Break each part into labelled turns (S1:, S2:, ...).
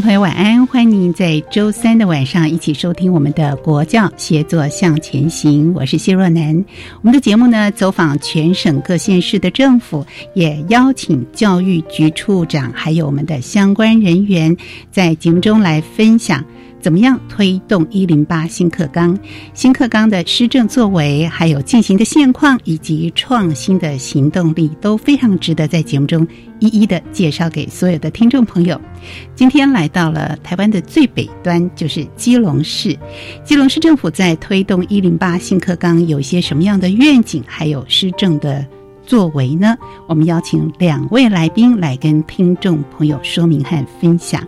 S1: 朋友，晚安！欢迎您在周三的晚上一起收听我们的《国教协作向前行》，我是谢若楠。我们的节目呢，走访全省各县市的政府，也邀请教育局处长还有我们的相关人员，在节目中来分享。怎么样推动一零八新课纲？新课纲的施政作为，还有进行的现况以及创新的行动力，都非常值得在节目中一一的介绍给所有的听众朋友。今天来到了台湾的最北端，就是基隆市。基隆市政府在推动一零八新课纲有些什么样的愿景，还有施政的作为呢？我们邀请两位来宾来跟听众朋友说明和分享。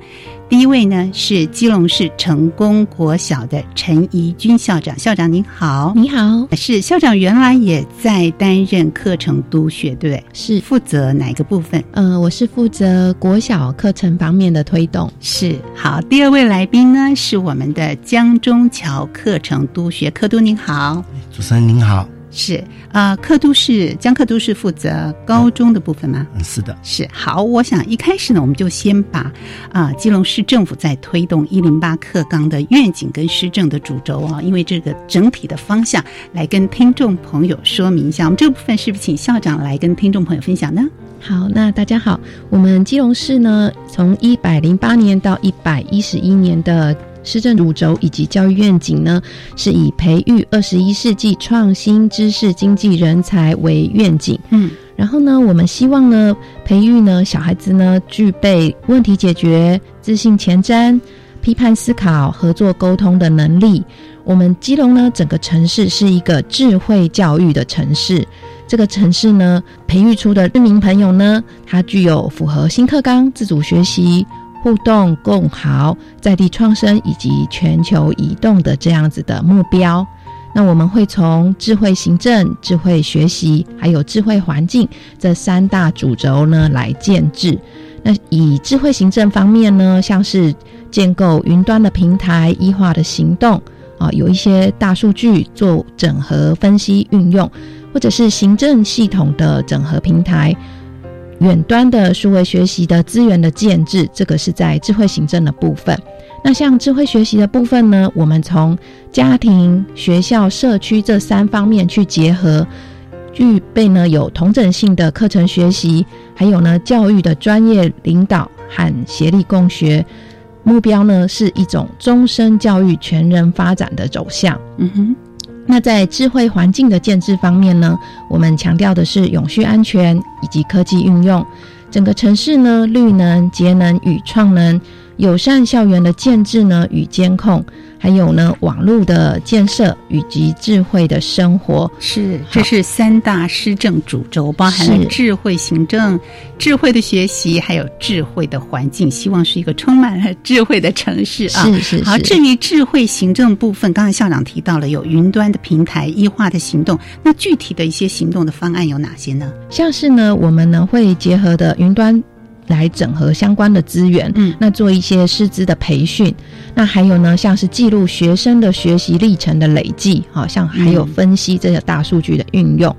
S1: 第一位呢是基隆市成功国小的陈怡君校长，校长您好，
S2: 你好，
S1: 是校长原来也在担任课程督学，对不对？
S2: 是
S1: 负责哪个部分？
S2: 呃，我是负责国小课程方面的推动。
S1: 是好，第二位来宾呢是我们的江中桥课程督学，课督您好，
S3: 主持人您好。
S1: 是啊，课都是江课都是负责高中的部分吗？
S3: 嗯，是的，
S1: 是好。我想一开始呢，我们就先把啊，基隆市政府在推动一零八课纲的愿景跟施政的主轴啊，因为这个整体的方向来跟听众朋友说明一下。我们这个部分是不是请校长来跟听众朋友分享呢？
S2: 好，那大家好，我们基隆市呢，从一百零八年到一百一十一年的。施政主轴以及教育愿景呢，是以培育二十一世纪创新知识经济人才为愿景。嗯，然后呢，我们希望呢，培育呢小孩子呢具备问题解决、自信前瞻、批判思考、合作沟通的能力。我们基隆呢，整个城市是一个智慧教育的城市。这个城市呢，培育出的市民朋友呢，他具有符合新课纲自主学习。互动共好、在地创生以及全球移动的这样子的目标，那我们会从智慧行政、智慧学习还有智慧环境这三大主轴呢来建制。那以智慧行政方面呢，像是建构云端的平台、异化的行动啊，有一些大数据做整合分析运用，或者是行政系统的整合平台。远端的数位学习的资源的建制，这个是在智慧行政的部分。那像智慧学习的部分呢，我们从家庭、学校、社区这三方面去结合，具备呢有同整性的课程学习，还有呢教育的专业领导和协力共学，目标呢是一种终身教育全人发展的走向。嗯哼。那在智慧环境的建制方面呢，我们强调的是永续安全以及科技运用，整个城市呢绿能、节能与创能。友善校园的建制呢与监控，还有呢网络的建设以及智慧的生活，
S1: 是这是三大施政主轴，包含了智慧行政、智慧的学习，还有智慧的环境，希望是一个充满了 智慧的城市啊。
S2: 是是。
S1: 好，至于智慧行政部分，刚才校长提到了有云端的平台、异化的行动，那具体的一些行动的方案有哪些呢？
S2: 像是呢，我们呢会结合的云端。来整合相关的资源，嗯，那做一些师资的培训，那还有呢，像是记录学生的学习历程的累计，好像还有分析这个大数据的运用。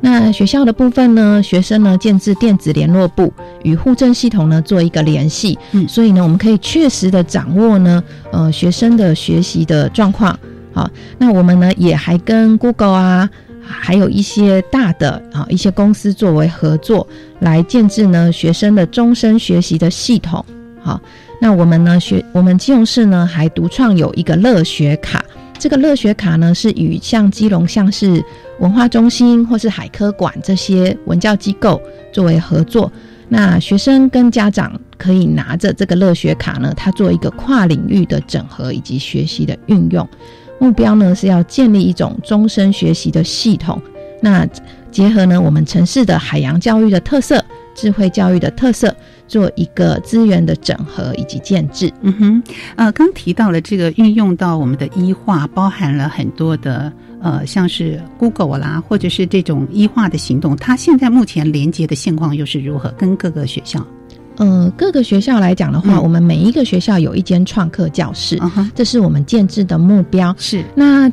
S2: 那学校的部分呢，学生呢建置电子联络部，与户政系统呢做一个联系，
S1: 嗯
S2: 所以呢，我们可以确实的掌握呢，呃，学生的学习的状况。好，那我们呢也还跟 Google 啊，还有一些大的啊一些公司作为合作，来建制呢学生的终身学习的系统。好，那我们呢学我们基隆市呢还独创有一个乐学卡，这个乐学卡呢是与像基隆像是文化中心或是海科馆这些文教机构作为合作。那学生跟家长可以拿着这个乐学卡呢，它做一个跨领域的整合以及学习的运用。目标呢是要建立一种终身学习的系统。那结合呢我们城市的海洋教育的特色、智慧教育的特色，做一个资源的整合以及建制。
S1: 嗯哼，呃，刚提到了这个运用到我们的医化，包含了很多的呃，像是 Google 啦，或者是这种医化的行动，它现在目前连接的现况又是如何？跟各个学校？
S2: 呃，各个学校来讲的话，
S1: 嗯。
S2: 我们每一个学校有一间创客教室，
S1: 嗯，
S2: 这是我们建制的目标。
S1: 是，
S2: 那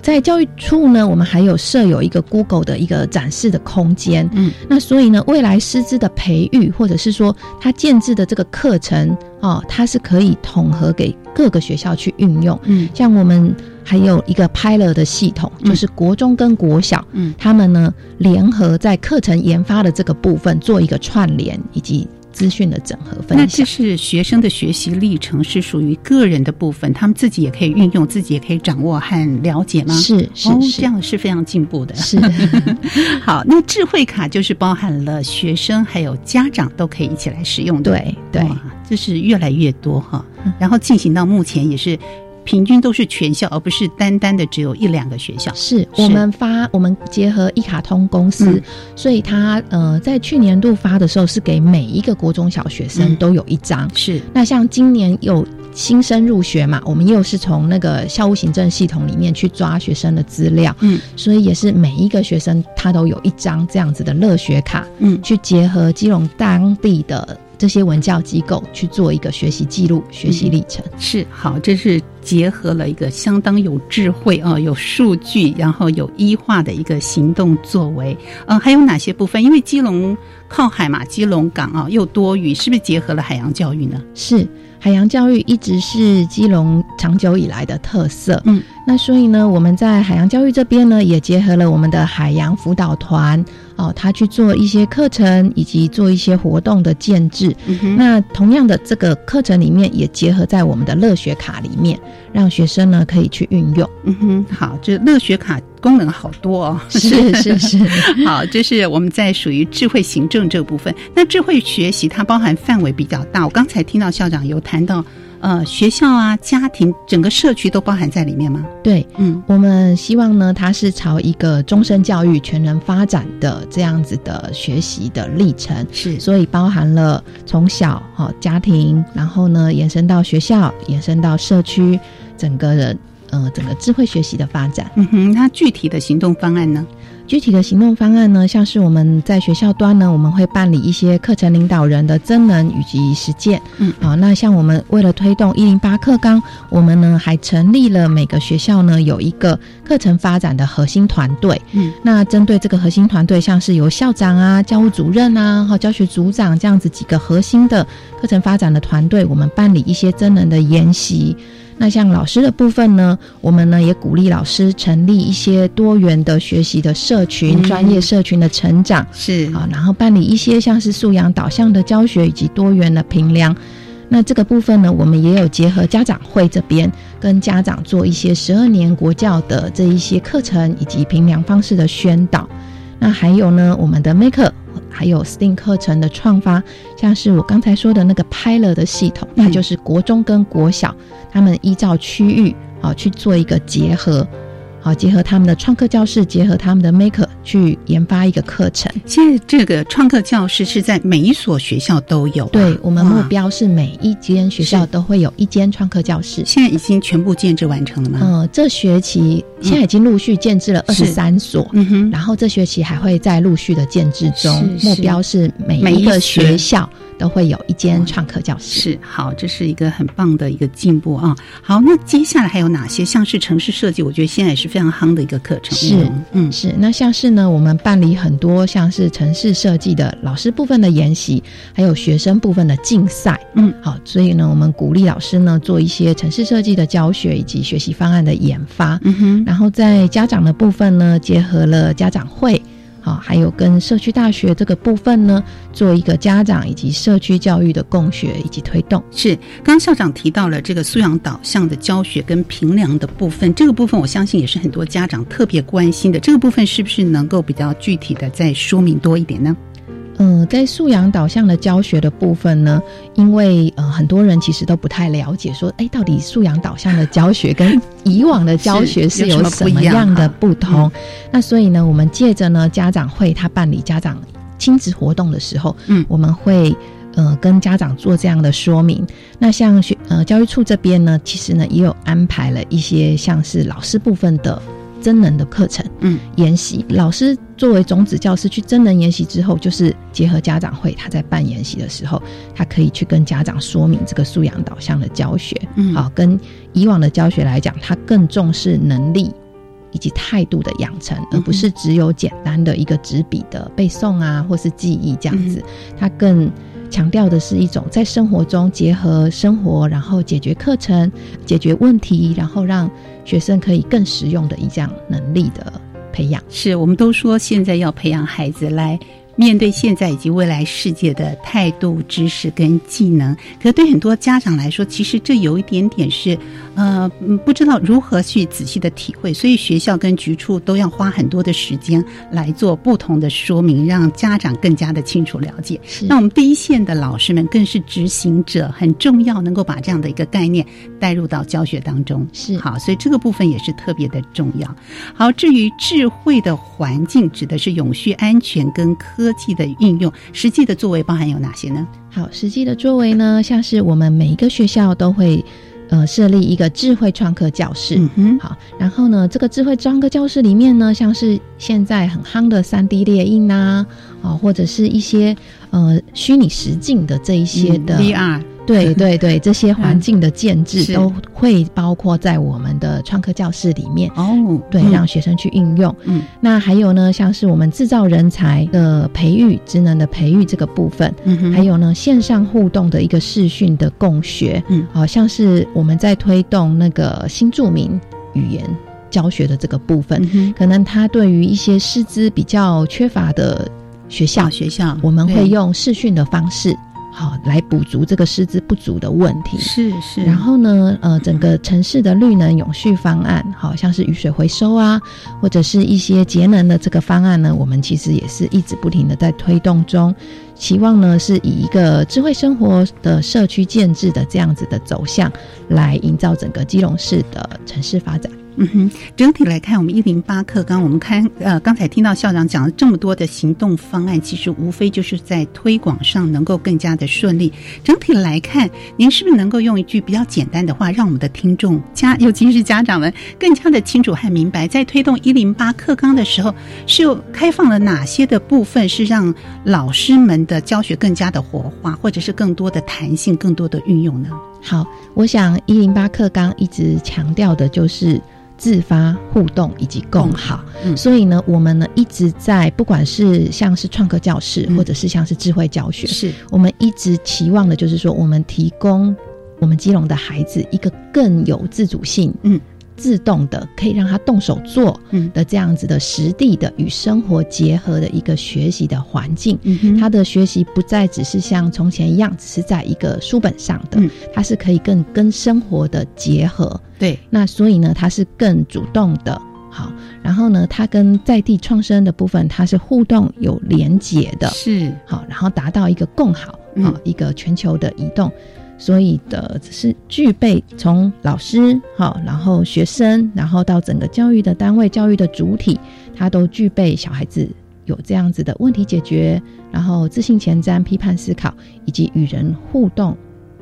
S2: 在教育处呢，我们还有设有一个 Google 的一个展示的空间。
S1: 嗯，
S2: 那所以呢，未来师资的培育，或者是说他建制的这个课程哦，它是可以统合给各个学校去运用。
S1: 嗯。
S2: 像我们还有一个 Pilot 的系统，
S1: 嗯。
S2: 就是国中跟国小，
S1: 嗯。
S2: 他们呢联合在课程研发的这个部分做一个串联以及资讯的整合分
S1: 那这。是学生的学习历程，是属于个人的部分，他们自己也可以运用，自己也可以掌握和了解吗？
S2: 是是
S1: 哦，这样是非常进步的。
S2: 是，
S1: 好，那智慧卡就是包含了学生还有家长都可以一起来使用的。
S2: 对对
S1: 哇，这是越来越多哈
S2: 嗯。
S1: 然后进行到目前也是平均都是全校，而不是单单的只有一两个学校。
S2: 是我们发，我们结合一卡通公司，
S1: 嗯。
S2: 所以它呃在去年度发的时候是给每一个国中小学生
S1: 嗯。
S2: 都有一张。
S1: 是，
S2: 那像今年有新生入学嘛，我们又是从那个校务行政系统里面去抓学生的资料，
S1: 嗯。
S2: 所以也是每一个学生他都有一张这样子的乐学卡，
S1: 嗯，
S2: 去结合基隆当地的这些文教机构去做一个学习记录、学习历程。
S1: 是好，这是结合了一个相当有智慧啊、有数据，然后有医化的一个行动作为。呃，还有哪些部分？因为基隆靠海嘛，基隆港啊又多雨，是不是结合了海洋教育呢？
S2: 是海洋教育一直是基隆长久以来的特色。
S1: 嗯，
S2: 那所以呢，我们在海洋教育这边呢，也结合了我们的海洋辅导团哦，他去做一些课程以及做一些活动的建制。
S1: 嗯，
S2: 那同样的，这个课程里面也结合在我们的乐学卡里面，让学生呢可以去运用。
S1: 嗯哼，好，这乐学卡功能好多哦。
S2: 是 是是，
S1: 好，这是我们在属于智慧行政这部分。那智慧学习它包含范围比较大，我刚才听到校长有谈到，呃，学校啊、家庭、整个社区都包含在里面吗？
S2: 对。
S1: 嗯
S2: 我们希望呢，它是朝一个终身教育、全人发展的这样子的学习的历程，
S1: 是
S2: 所以包含了从小哈、家庭，然后呢延伸到学校，延伸到社区，整个人呃整个智慧学习的发展。
S1: 嗯哼，那具体的行动方案呢？
S2: 具体的行动方案呢，像是我们在学校端呢，我们会办理一些课程领导人的真能以及实践。
S1: 嗯
S2: 好、那像我们为了推动一零八课纲，我们呢还成立了每个学校呢有一个课程发展的核心团队。
S1: 嗯，
S2: 那针对这个核心团队，像是由校长啊、教务主任啊、和教学组长这样子几个核心的课程发展的团队，我们办理一些真能的研习。那像老师的部分呢，我们呢也鼓励老师成立一些多元的学习的社群、
S1: 嗯
S2: 专业社群的成长
S1: 是
S2: 啊，然后办理一些像是素养导向的教学以及多元的评量。那这个部分呢，我们也有结合家长会这边跟家长做一些十二年国教的这一些课程以及评量方式的宣导。那还有呢，我们的 Maker 还有 STEAM 课程的创发，像是我刚才说的那个 Pilot 的系统，
S1: 嗯
S2: 那就是国中跟国小他们依照区域啊去做一个结合。好，结合他们的创客教室，结合他们的 Maker 去研发一个课程。
S1: 现在这个创客教室是在每一所学校都有啊、
S2: 对我们目标是每一间学校都会有一间创客教室。
S1: 现在已经全部建制完成了吗？
S2: 呃，这学期现在已经陆续建制了二十三所，
S1: 嗯哼，
S2: 然后这学期还会在陆续的建制中，
S1: 是
S2: 目标是每
S1: 每一
S2: 一个学校都会有一间创客教室。
S1: 是好，这是一个很棒的一个进步啊。好，那接下来还有哪些？像是城市设计，我觉得现在也是是非常夯的一个课程。
S2: 是，嗯，是。那像是呢，我们办理很多像是城市设计的老师部分的研习，还有学生部分的竞赛。嗯，好，所以呢，我们鼓励老师呢做一些城市设计的教学以及学习方案的研发。嗯哼，然后在家长的部分呢，结合了家长会。啊，还有跟社区大学这个部分呢，做一个家长以及社区教育的共学以及推动。
S1: 是，刚校长提到了这个素养导向的教学跟评量的部分，这个部分我相信也是很多家长特别关心的。这个部分是不是能够比较具体的再说明多一点呢？
S2: 嗯，在素养导向的教学的部分呢，因为呃很多人其实都不太了解，说哎，到底素养导向的教学跟以往的教学是有什么样的不同？那所以呢，我们借着呢家长会他办理家长亲子活动的时候，嗯，我们会呃跟家长做这样的说明。那像学呃教育处这边呢，其实呢也有安排了一些像是老师部分的。真人的课程，嗯，研习老师作为种子教师去真人研习之后，就是结合家长会，他在办研习的时候，他可以去跟家长说明这个素养导向的教学，嗯，好，跟以往的教学来讲，他更重视能力以及态度的养成，而不是只有简单的一个纸笔的背诵啊，或是记忆这样子，他更。强调的是一种在生活中结合生活，然后解决课程、解决问题，然后让学生可以更实用的一项能力的培养。
S1: 是我们都说现在要培养孩子来。面对现在以及未来世界的态度、知识跟技能，可对很多家长来说，其实这有一点点是，呃，不知道如何去仔细的体会，所以学校跟局处都要花很多的时间来做不同的说明，让家长更加的清楚了解。那我们第一线的老师们更是执行者，很重要，能够把这样的一个概念带入到教学当中。
S2: 是
S1: 好，所以这个部分也是特别的重要。好，至于智慧的环境，指的是永续、安全跟科。科技的运用，实际的作为包含有哪些呢？
S2: 好，实际的作为呢，像是我们每一个学校都会呃设立一个智慧创客教室。嗯哼，好，然后呢，这个智慧创客教室里面呢，像是现在很夯的三 D 列印啊，啊，或者是一些呃虚拟实境的这一些的
S1: VR。
S2: 对 对对，这些环境的建制都会包括在我们的创客教室里面哦。对，让学生去运用。嗯，那还有呢，像是我们制造人才的培育、职能的培育这个部分，嗯还有呢线上互动的一个视讯的共学，嗯，好像是我们在推动那个新著名语言教学的这个部分，可能他对于一些师资比较缺乏的学校，
S1: 学校。
S2: 我们会用视讯的方式。好，来补足这个师资不足的问题。
S1: 是是。
S2: 然后呢，呃，整个城市的绿能永续方案，好像是雨水回收啊，或者是一些节能的这个方案呢，我们其实也是一直不停的在推动中，期望呢是以一个智慧生活的社区建制的这样子的走向，来营造整个基隆市的城市发展。
S1: 嗯哼，整体来看，我们一零八课刚我们看呃，刚才听到校长讲了这么多的行动方案，其实无非就是在推广上能够更加的顺利。整体来看，您是不是能够用一句比较简单的话，让我们的听众家，尤其是家长们更加的清楚和明白，在推动一零八课纲的时候，是有开放了哪些的部分，是让老师们的教学更加的活化，或者是更多的弹性、更多的运用呢？
S2: 好，我想一零八课纲一直强调的就是。自发互动以及共好，所以呢，我们呢一直在，不管是像是创客教室，或者是像是智慧教学，
S1: 是。
S2: 我们一直期望的，就是说，我们提供我们基隆的孩子一个更有自主性，嗯。自动的可以让他动手做的这样子的实地的与生活结合的一个学习的环境，他的学习不再只是像从前一样，只是在一个书本上的，他是可以更跟生活的结合。
S1: 对，
S2: 那所以呢，他是更主动的。好，然后呢，他跟在地创生的部分，它是互动有连结的。
S1: 是
S2: 好，然后达到一个共好啊，一个全球的移动。所以的是具备从老师好，然后学生，然后到整个教育的单位、教育的主体，他都具备小孩子有这样子的问题解决，然后自信前瞻、批判思考以及与人互动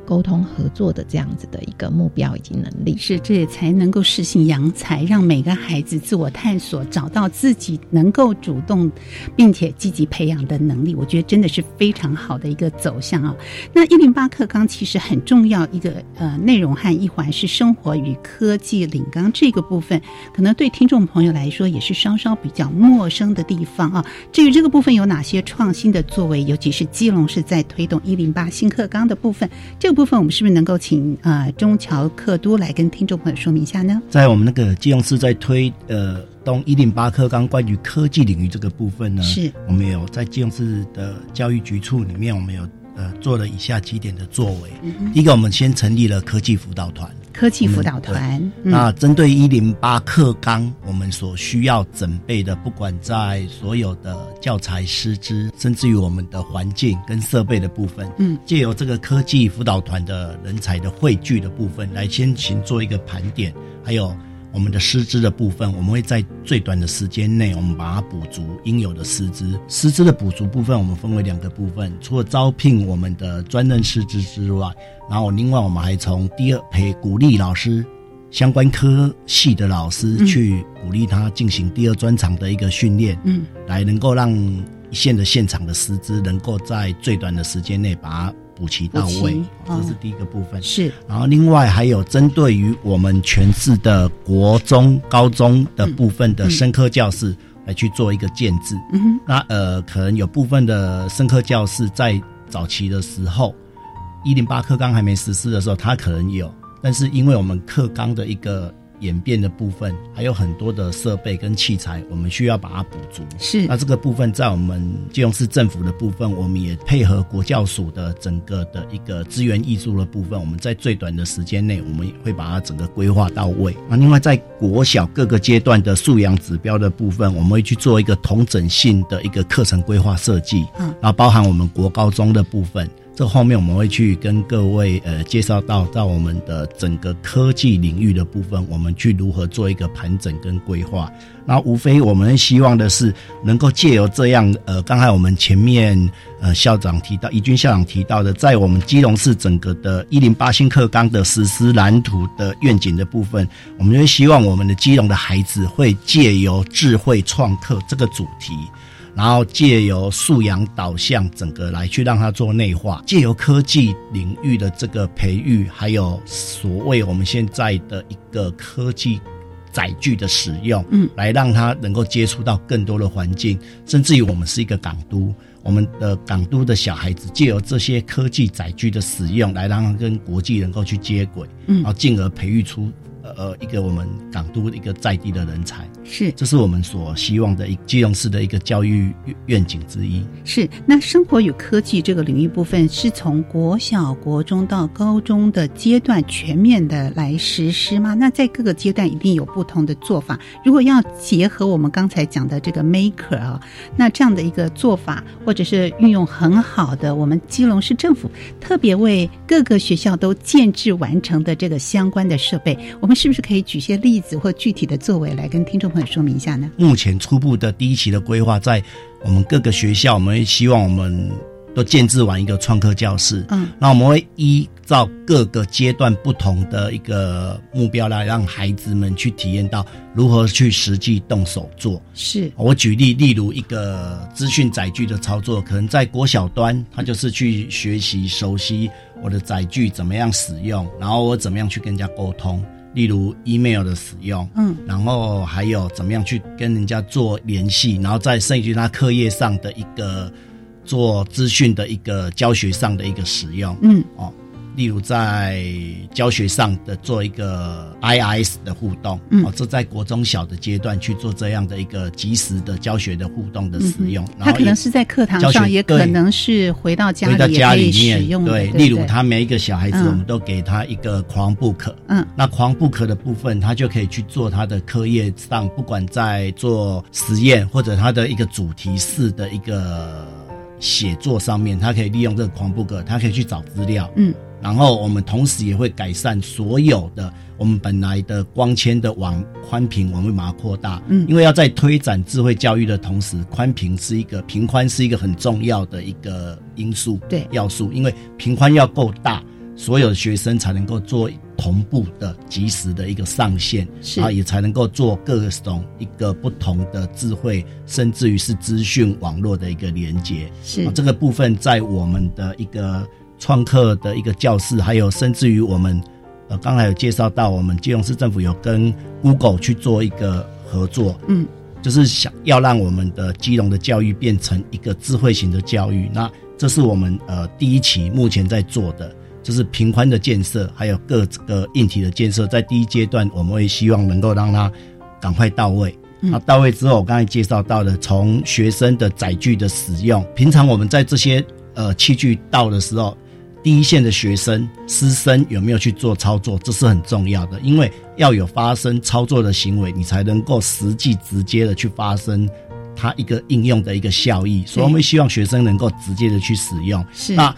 S2: 沟通合作的这样子的一个目标以及能力。
S1: 是，这也才能够适性扬才，让每个孩子自我探索，找到自己能够主动并且积极培养的能力。我觉得真的是非常好的一个走向啊。那一零八课纲其实很重要一个呃内容和一环是生活与科技领纲这个部分，可能对听众朋友来说也是稍稍比较陌生的地方啊。至于这个部分有哪些创新的作为，尤其是基隆是在推动一零八新课纲的部分，这部分我们是不是能够请呃中侨客都来跟听众朋友说明一下呢？
S3: 在我们那个金融市在推呃东一零八课纲关于科技领域这个部分呢，
S1: 是
S3: 我们有在金融市的教育局处里面，我们有呃做了以下几点的作为。第一个，我们先成立了科技辅导团。
S1: 科技辅导团，嗯。
S3: 那针对一零八课纲，我们所需要准备的，不管在所有的教材师资，甚至于我们的环境跟设备的部分，
S1: 嗯，
S3: 借由这个科技辅导团的人才的汇聚的部分，来先行做一个盘点，还有我们的师资的部分，我们会在最短的时间内，我们把它补足应有的师资。师资的补足部分，我们分为两个部分，除了招聘我们的专任师资之外，然后另外我们还从第二培鼓励老师。相关科系的老师
S1: 嗯
S3: 去鼓励他进行第二专长的一个训练，
S1: 嗯，
S3: 来能够让一线的现场的师资能够在最短的时间内把它补齐到位这是第一个部分。
S1: 是
S3: 然后另外还有针对于我们全市的国中、高中的部分的生科教室来去做一个建制。
S1: 嗯哼
S3: 那呃，可能有部分的生科教室在早期的时候，一零八课纲还没实施的时候，它可能有，但是因为我们课纲的一个演变的部分，还有很多的设备跟器材，我们需要把它补足。
S1: 是
S3: 那这个部分在我们基隆市政府的部分，我们也配合国教署的整个的一个资源艺术的部分，我们在最短的时间内，我们会把它整个规划到位。那另外在国小各个阶段的素养指标的部分，我们会去做一个同整性的一个课程规划设计，
S1: 嗯
S3: 然后包含我们国高中的部分。这后面我们会去跟各位呃介绍到到我们的整个科技领域的部分，我们去如何做一个盘整跟规划。那无非我们希望的是能够借由这样呃，刚才我们前面呃校长提到，怡君校长提到的，在我们基隆市整个的一零八新课纲的实施蓝图的愿景的部分，我们就会希望我们的基隆的孩子会借由智慧创客这个主题。然后借由素养导向，整个来去让它做内化，借由科技领域的这个培育，还有所谓我们现在的一个科技载具的使用，
S1: 嗯，
S3: 来让他能够接触到更多的环境，甚至于我们是一个港都，我们的港都的小孩子借由这些科技载具的使用，来让他跟国际能够去接轨，
S1: 嗯。
S3: 然后进而培育出呃呃一个我们港都一个在地的人才。
S1: 是
S3: 这是我们所希望的一基隆市的一个教育愿景之一。
S1: 是，那生活与科技这个领域部分是从国小、国中到高中的阶段全面的来实施吗？那在各个阶段一定有不同的做法。如果要结合我们刚才讲的这个 Maker 啊，那这样的一个做法，或者是运用很好的我们基隆市政府特别为各个学校都建制完成的这个相关的设备，我们是不是可以举些例子或具体的作为来跟听众朋友说明一下呢？
S3: 目前初步的第一期的规划，在我们各个学校，我们希望我们都建制完一个创客教室。
S1: 嗯，
S3: 那我们会依照各个阶段不同的一个目标来让孩子们去体验到如何去实际动手做。
S1: 是
S3: 我举例，例如一个资讯载具的操作，可能在国小端，他就是去学习熟悉我的载具怎么样使用，然后我怎么样去跟人家沟通，例如 email 的使用，
S1: 嗯，
S3: 然后还有怎么样去跟人家做联系，然后再甚至于他课业上的一个做资讯的一个教学上的一个使用，
S1: 嗯。
S3: 哦，例如在教学上的做一个 IIS 的互动，
S1: 嗯。
S3: 哦，这在国中小的阶段去做这样的一个及时的教学的互动的使用，然后也
S1: 它可能是在课堂上，也可
S3: 对
S1: 能是回到家里
S3: 面，
S1: 使用。
S3: 对，
S1: 对，
S3: 例如他每一个小孩子，
S1: 嗯。
S3: 我们都给他一个狂 book，
S1: 嗯。
S3: 那狂 book 的部分，他就可以去做他的课业上，不管在做实验或者他的一个主题式的一个写作上面，他可以利用这个狂 book，他可以去找资料，
S1: 嗯，
S3: 然后我们同时也会改善所有的我们本来的光纤的网宽频，我们会把它扩大。
S1: 嗯
S3: 因为要在推展智慧教育的同时，宽频是一个频宽是一个很重要的一个因素，
S1: 对
S3: 要素，因为频宽要够大。所有的学生才能够做同步的、及时的一个上线，啊，也才能够做各种一个不同的智慧，甚至于是资讯网络的一个连接。
S1: 是
S3: 这个部分在我们的一个创客的一个教室，还有甚至于我们呃刚才有介绍到，我们基隆市政府有跟 Google 去做一个合作，
S1: 嗯，
S3: 就是想要让我们的基隆的教育变成一个智慧型的教育。那这是我们呃第一期目前在做的。就是平宽的建设，还有各个硬体的建设，在第一阶段，我们会希望能够让它赶快到位。那到位之后，我刚才介绍到的，从学生的载具的使用，平常我们在这些呃器具到的时候，第一线的学生师生有没有去做操作，这是很重要的，因为要有发生操作的行为，你才能够实际直接的去发生它一个应用的一个效益。所以，我们希望学生能够直接的去使用。
S1: 是
S3: 那。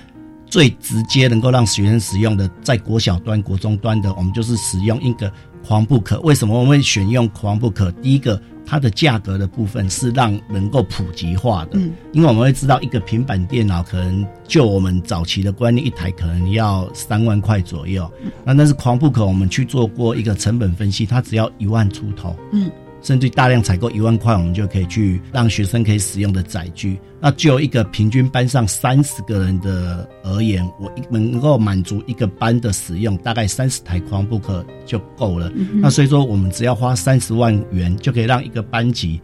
S3: 最直接能够让学生使用的，在国小端、国中端的，我们就是使用一个狂不可。为什么我们会选用狂不可？第一个，它的价格的部分是让能够普及化的，
S1: 嗯，
S3: 因为我们会知道一个平板电脑可能就我们早期的观念，一台可能要三万块左右，那但是狂不可，我们去做过一个成本分析，它只要一万出头，
S1: 嗯。
S3: 甚至大量采购一万块，我们就可以去让学生可以使用的载具。那就一个平均班上三十个人的而言，我能够满足一个班的使用，大概三十台狂 book 就够了。那所以说，我们只要花三十万元，就可以让一个班级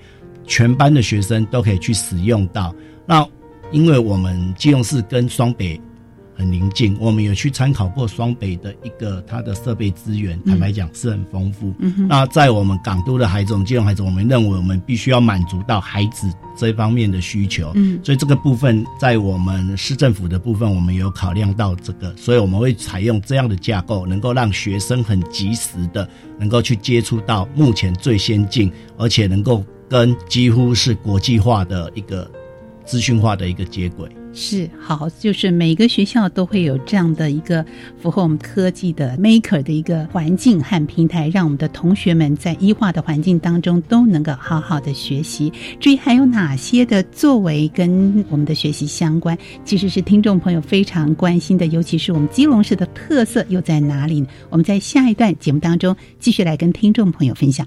S3: 全班的学生都可以去使用到。那因为我们基隆市跟双北。很宁静，我们有去参考过双北的一个它的设备资源，坦白讲是很丰富。那在我们港都的孩子，我们金融孩子，我们认为我们必须要满足到孩子这方面的需求。
S1: 嗯，
S3: 所以这个部分在我们市政府的部分，我们有考量到这个，所以我们会采用这样的架构，能够让学生很及时的能够去接触到目前最先进，而且能够跟几乎是国际化的一个资讯化的一个接轨。
S1: 是好，就是每个学校都会有这样的一个符合我们科技的 maker 的一个环境和平台，让我们的同学们在医化的环境当中都能够好好的学习。至于还有哪些的作为跟我们的学习相关，其实是听众朋友非常关心的，尤其是我们基隆市的特色又在哪里呢？我们在下一段节目当中继续来跟听众朋友分享。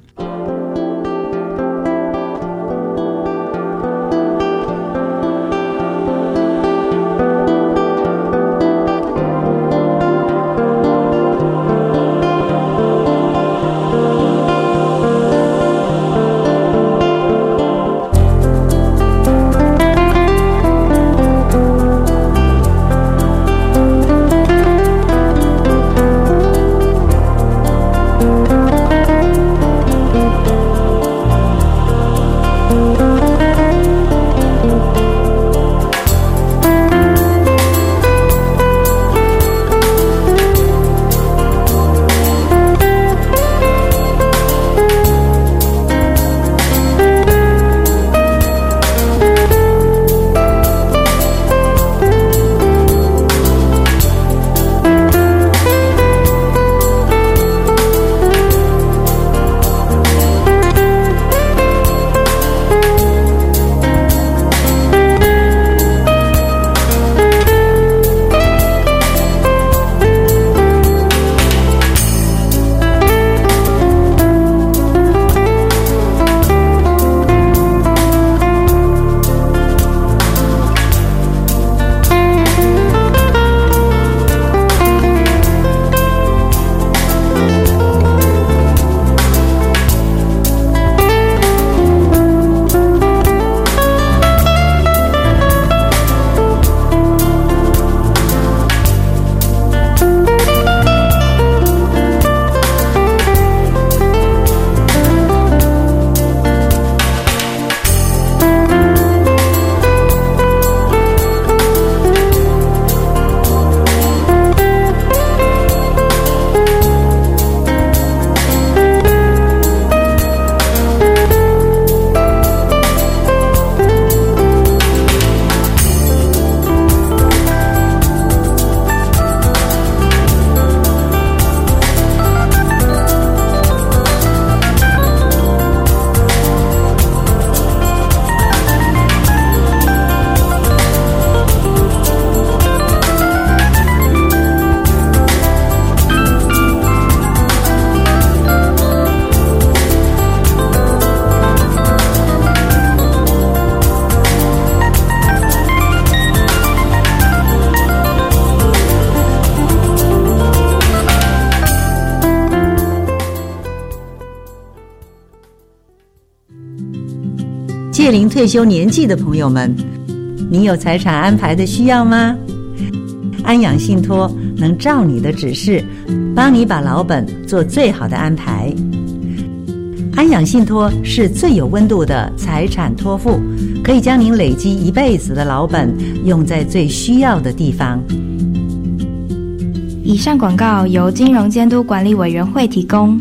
S4: 届临退休年纪的朋友们，你有财产安排的需要吗？安养信托能照你的指示，帮你把老本做最好的安排。安养信托是最有温度的财产托付，可以将您累积一辈子的老本用在最需要的地方。
S5: 以上广告由金融监督管理委员会提供。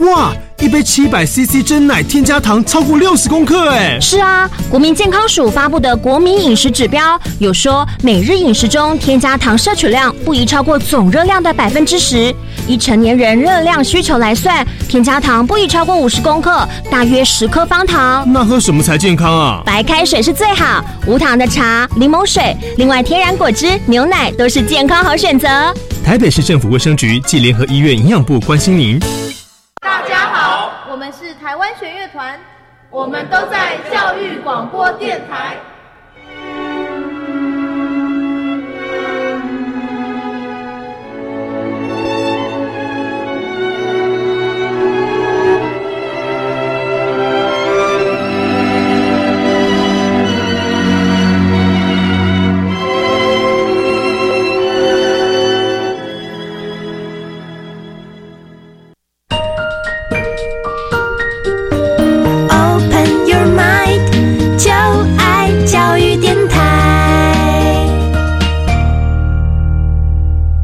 S6: 哇！一杯七百 CC 真奶添加糖超过六十公克，哎，
S7: 是啊，国民健康署发布的国民饮食指标有说，每日饮食中添加糖摄取量不宜超过总热量的百分之十。以成年人热量需求来算，添加糖不宜超过五十公克，大约十颗方糖。
S6: 那喝什么才健康啊？
S7: 白开水是最好，无糖的茶、柠檬水，另外天然果汁、牛奶都是健康好选择。
S6: 台北市政府卫生局暨联合医院营养部关心您。
S8: 大家好，我们是台湾弦乐团，我们都在教育广播电台。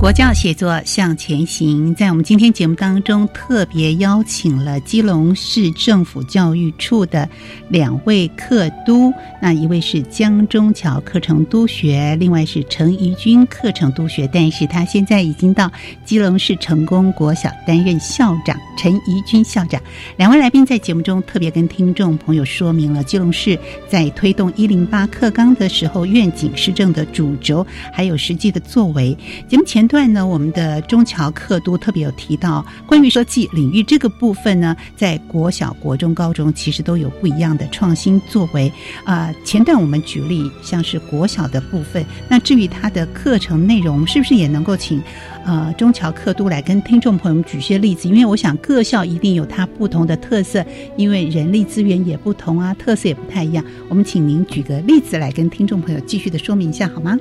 S1: 国教写作向前行，在我们今天节目当中，特别邀请了基隆市政府教育处的两位课督，那一位是江中桥课程督学，另外是陈怡君课程督学，但是他现在已经到基隆市成功国小担任校长。陈怡君校长，两位来宾在节目中特别跟听众朋友说明了基隆市在推动一零八课纲的时候，愿景施政的主轴，还有实际的作为。节目前呢，我们的中桥课都特别有提到关于设计领域这个部分呢，在国小、国中、高中其实都有不一样的创新作为。啊，前段我们举例像是国小的部分，那至于它的课程内容，是不是也能够请？呃，中侨客都来跟听众朋友们举些例子，因为我想各校一定有它不同的特色，因为人力资源也不同啊，特色也不太一样。我们请您举个例子来跟听众朋友继续的说明一下，好吗？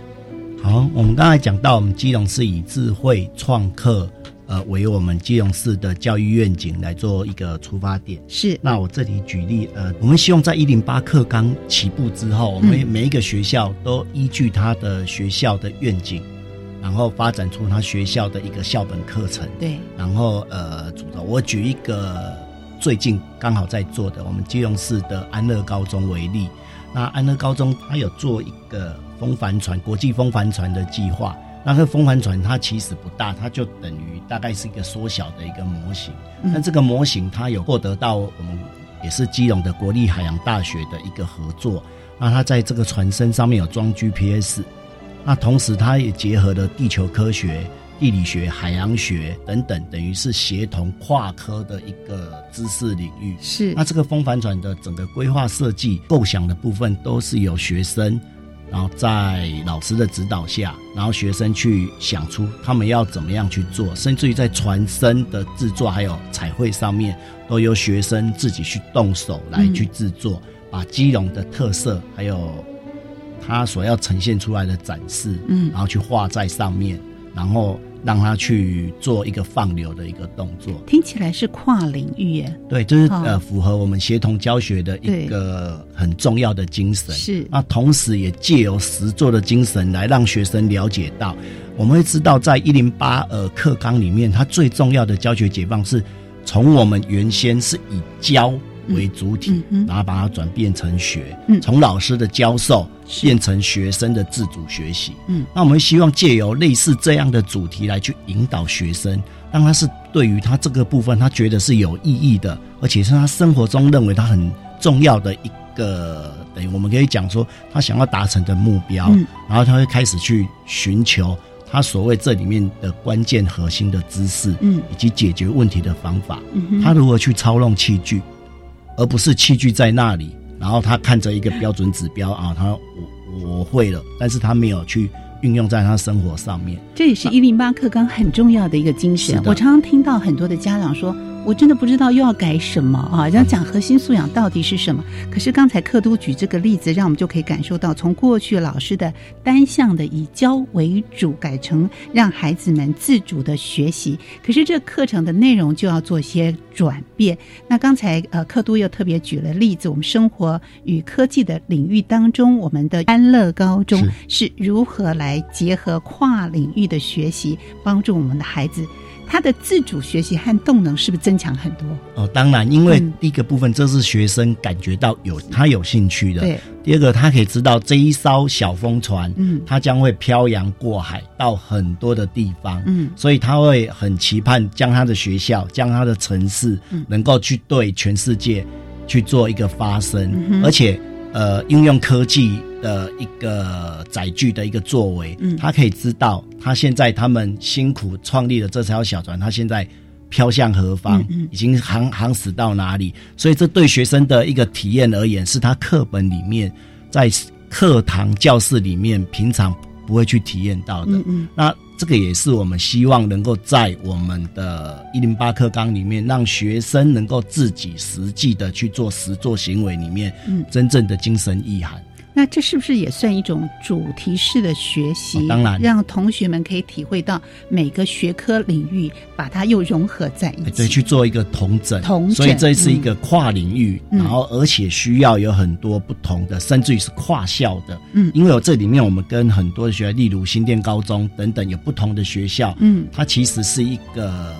S3: 好，我们刚才讲到，我们基隆是以智慧创客，呃，为我们基隆市的教育愿景来做一个出发点。
S1: 是，
S3: 那我这里举例，呃，我们希望在一零八课纲起步之后，我们每一个学校都依据他的学校的愿景。然后发展出他学校的一个校本课程，
S1: 对。
S3: 然后呃，主导我举一个最近刚好在做的，我们基隆市的安乐高中为例。那安乐高中它有做一个风帆船国际风帆船的计划。那个风帆船它其实不大，它就等于大概是一个缩小的一个模型。那这个模型它有获得到我们也是基隆的国立海洋大学的一个合作。那它在这个船身上面有装 GPS。那同时，它也结合了地球科学、地理学、海洋学等等，等于是协同跨科的一个知识领域。
S1: 是。
S3: 那这个风帆船的整个规划设计、构想的部分，都是由学生，然后在老师的指导下，然后学生去想出他们要怎么样去做，甚至于在船身的制作还有彩绘上面，都由学生自己去动手来去制作，把基隆的特色还有。它所要呈现出来的展示，嗯，然后去画在上面，然后让他去做一个放流的一个动作，
S1: 听起来是跨领域耶。
S3: 对，就是呃，符合我们协同教学的一个很重要的精神。
S1: 是，
S3: 那同时也借由实作的精神来让学生了解到，我们会知道在一零八呃课纲里面，它最重要的教学解放是从我们原先是以教为主体，
S1: 嗯
S3: 然后把它转变成学，
S1: 嗯。
S3: 从老师的教授变成学生的自主学习。
S1: 嗯。
S3: 那我们希望借由类似这样的主题来去引导学生，让他是对于他这个部分他觉得是有意义的，而且是他生活中认为他很重要的一个，等于我们可以讲说他想要达成的目标，
S1: 嗯。
S3: 然后他会开始去寻求他所谓这里面的关键核心的知识，
S1: 嗯。
S3: 以及解决问题的方法，他如何去操弄器具，而不是器具在那里，然后他看着一个标准指标啊，他我我会了，但是他没有去运用在他生活上面。
S1: 这也是一零八课纲很重要的一个精神我常常听到很多的家长说。我真的不知道又要改什么啊！要讲核心素养到底是什么？可是刚才克都举这个例子，让我们就可以感受到，从过去老师的单向的以教为主，改成让孩子们自主的学习。可是这课程的内容就要做一些转变。那刚才呃，克都又特别举了例子，我们生活与科技的领域当中，我们的安乐高中是如何来结合跨领域的学习，帮助我们的孩子。他的自主学习和动能是不是增强很多？
S3: 哦，当然，因为
S1: 嗯。
S3: 第一个部分这是学生感觉到有他有兴趣的，
S1: 对。
S3: 第二个，他可以知道这一艘小风船，
S1: 嗯。
S3: 它将会漂洋过海到很多的地方，
S1: 嗯。
S3: 所以他会很期盼将他的学校、将他的城市，
S1: 嗯。
S3: 能够去对全世界去做一个发声，
S1: 嗯
S3: 而且呃，应用科技的一个载具的一个作为，
S1: 嗯
S3: 他可以知道他现在他们辛苦创立的这条小船，他现在。飘向何方？
S1: 嗯嗯
S3: 已经航航驶到哪里？所以这对学生的一个体验而言，是他课本里面在课堂教室里面平常不会去体验到的。
S1: 嗯嗯
S3: 那这个也是我们希望能够在我们的一零八课纲里面，让学生能够自己实际的去做实作行为里面，
S1: 嗯
S3: 真正的精神意涵。
S1: 那这是不是也算一种主题式的学习？
S3: 哦当然。
S1: 让同学们可以体会到每个学科领域，把它又融合在一起。
S3: 对，去做一个同整，
S1: 同整
S3: 所以这是一个跨领域，
S1: 嗯。
S3: 然后而且需要有很多不同的，甚至于是跨校的，
S1: 嗯。
S3: 因为我这里面我们跟很多的学校，例如新店高中等等，有不同的学校，
S1: 嗯。
S3: 它其实是一个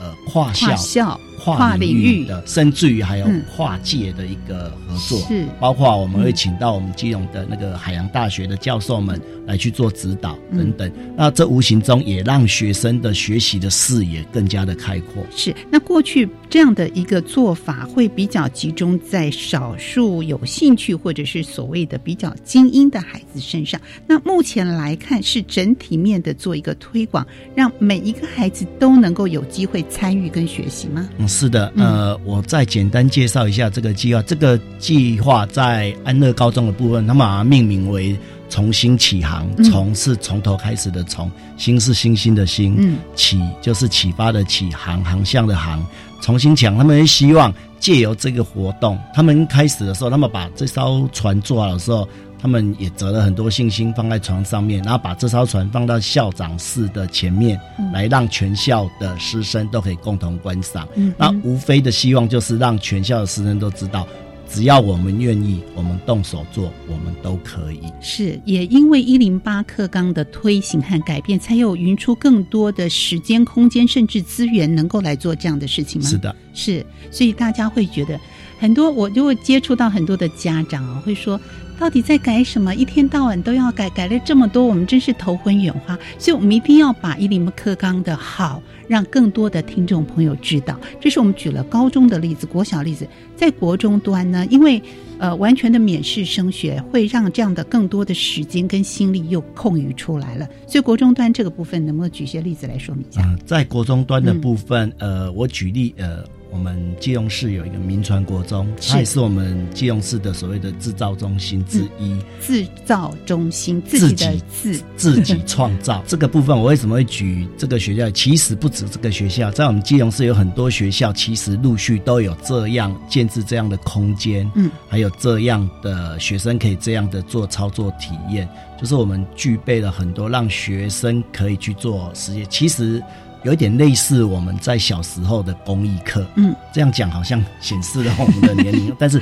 S3: 呃跨校、
S1: 跨校
S3: 跨领域的，甚至于还有
S1: 嗯
S3: 跨界的一个合作，
S1: 是
S3: 包括我们会请到我们基隆的那个海洋大学的教授们来去做指导
S1: 嗯
S3: 等等，那这无形中也让学生的学习的视野更加的开阔。
S1: 是，那过去这样的一个做法会比较集中在少数有兴趣或者是所谓的比较精英的孩子身上。那目前来看，是整体面的做一个推广，让每一个孩子都能够有机会参与跟学习吗？
S3: 嗯，是的，
S1: 嗯
S3: 呃，我再简单介绍一下这个计划。这个计划在安乐高中的部分，他们把它命名为“重新起航”，
S1: 嗯
S3: 从是从头开始的从，新是星星的星，
S1: 嗯
S3: 启就是启发的启，航航向的航，重新讲。他们希望借由这个活动，他们开始的时候，他们把这艘船做好的时候。他们也折了很多信心放在船上面，然后把这艘船放到校长室的前面，
S1: 嗯
S3: 来让全校的师生都可以共同观赏。
S1: 嗯
S3: 那无非的希望就是让全校的师生都知道，只要我们愿意，我们动手做，我们都可以。
S1: 是，也因为一零八课纲的推行和改变，才有匀出更多的时间、空间，甚至资源，能够来做这样的事情吗？
S3: 是的，
S1: 是，所以大家会觉得很多，我就会接触到很多的家长啊，会说。到底在改什么？一天到晚都要改，改了这么多，我们真是头昏眼花。所以，我们一定要把一林克刚的好，让更多的听众朋友知道。这是我们举了高中的例子，国小例子，在国中端呢，因为呃完全的免试升学，会让这样的更多的时间跟心力又空余出来了。所以，国中端这个部分，能不能举些例子来说明一下？
S3: 在国中端的部分，呃，我举例，呃，我们基隆市有一个民传国中，它也是我们基隆市的所谓的制造中心之一。
S1: 制造中心自己的自
S3: 自己创造 这个部分，我为什么会举这个学校？其实不止这个学校，在我们基隆市有很多学校，其实陆续都有这样建制这样的空间，
S1: 嗯，
S3: 还有这样的学生可以这样的做操作体验，就是我们具备了很多让学生可以去做实验。其实有一点类似我们在小时候的公益课，
S1: 嗯，
S3: 这样讲好像显示了我们的年龄，但是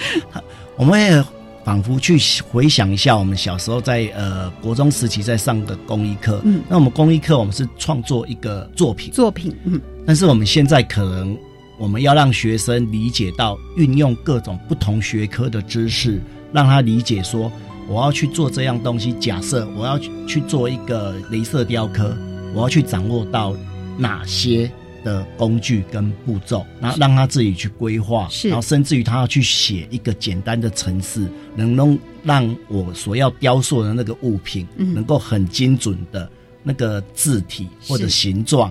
S3: 我们也。仿佛去回想一下，我们小时候在呃国中时期在上的公益课，
S1: 嗯，
S3: 那我们公益课我们是创作一个作品，
S1: 作品，嗯，
S3: 但是我们现在可能我们要让学生理解到运用各种不同学科的知识，让他理解说，我要去做这样东西。假设我要去做一个镭射雕刻，我要去掌握到哪些的工具跟步骤，然后让他自己去规划，然后甚至于他要去写一个简单的程式，能能让我所要雕塑的那个物品，能够很精准的。那个字体或者形状，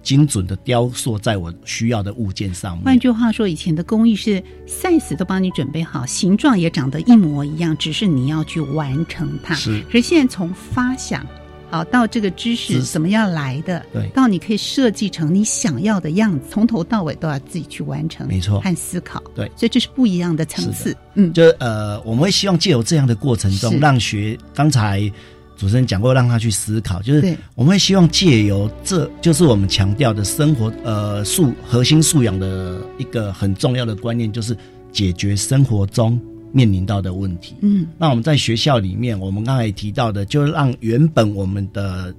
S3: 精准的雕塑在我需要的物件上面。
S1: 换句话说，以前的工艺是 size 都帮你准备好，形状也长得一模一样，只是你要去完成它。
S3: 是。
S1: 可是现在从发想好到这个知识怎么样来的，
S3: 对，
S1: 到你可以设计成你想要的样子，从头到尾都要自己去完成，
S3: 没错，
S1: 和思考。
S3: 对，
S1: 所以这是不一样的层次。
S3: 嗯，就呃，我们会希望借由这样的过程中，让学刚才。主持人讲过，让他去思考，就是我们会希望借由这就是我们强调的生活呃素核心素养的一个很重要的观念，就是解决生活中面临到的问题。
S1: 嗯，
S3: 那我们在学校里面，我们刚才提到的，就是让原本我们的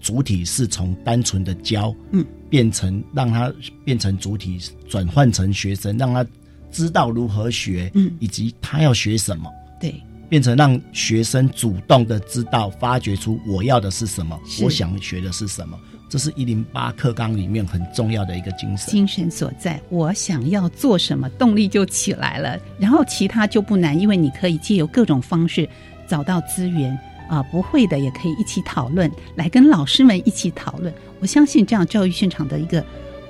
S3: 主体是从单纯的教，
S1: 嗯，
S3: 变成让他变成主体，转换成学生，让他知道如何学，
S1: 嗯，
S3: 以及他要学什么。
S1: 对。
S3: 变成让学生主动的知道、发掘出我要的是什么，我想学的是什么，这是一零八课纲里面很重要的一个精神。
S1: 精神所在，我想要做什么，动力就起来了。然后其他就不难，因为你可以借由各种方式找到资源啊，不会的也可以一起讨论，来跟老师们一起讨论。我相信这样教育现场的一个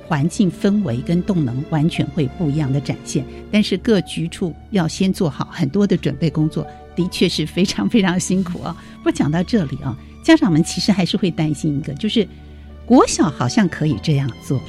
S1: 环境氛围跟动能完全会不一样的展现。但是各局处要先做好很多的准备工作。的确是非常非常辛苦啊！不讲到这里啊，家长们其实还是会担心一个，就是国小好像可以这样做，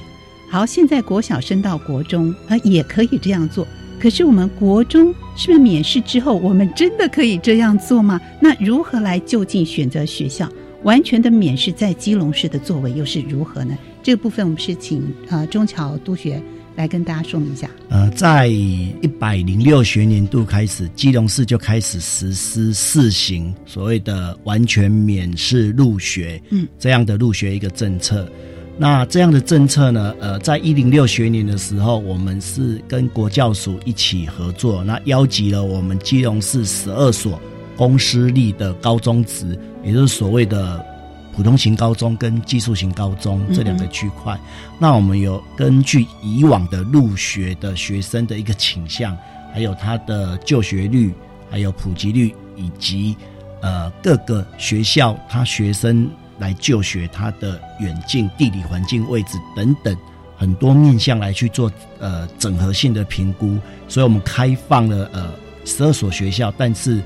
S1: 好，现在国小升到国中啊也可以这样做，可是我们国中是不是免试之后，我们真的可以这样做吗？那如何来就近选择学校？完全的免试在基隆市的作为又是如何呢？这个部分我们是请啊中侨督学。来跟大家说明一下。
S3: 呃，在一百零六学年度开始，基隆市就开始实施试行所谓的完全免试入学，
S1: 嗯，
S3: 这样的入学一个政策。那这样的政策呢，呃，在一零六学年的时候，我们是跟国教署一起合作，那邀集了我们基隆市十二所公私立的高中职，也就是所谓的。普通型高中跟技术型高中这两个区块，那我们有根据以往的入学的学生的一个倾向，还有他的就学率，还有普及率，以及呃各个学校他学生来就学他的远近、地理环境位置等等很多面向来去做呃整合性的评估，所以我们开放了呃十二所学校，但是。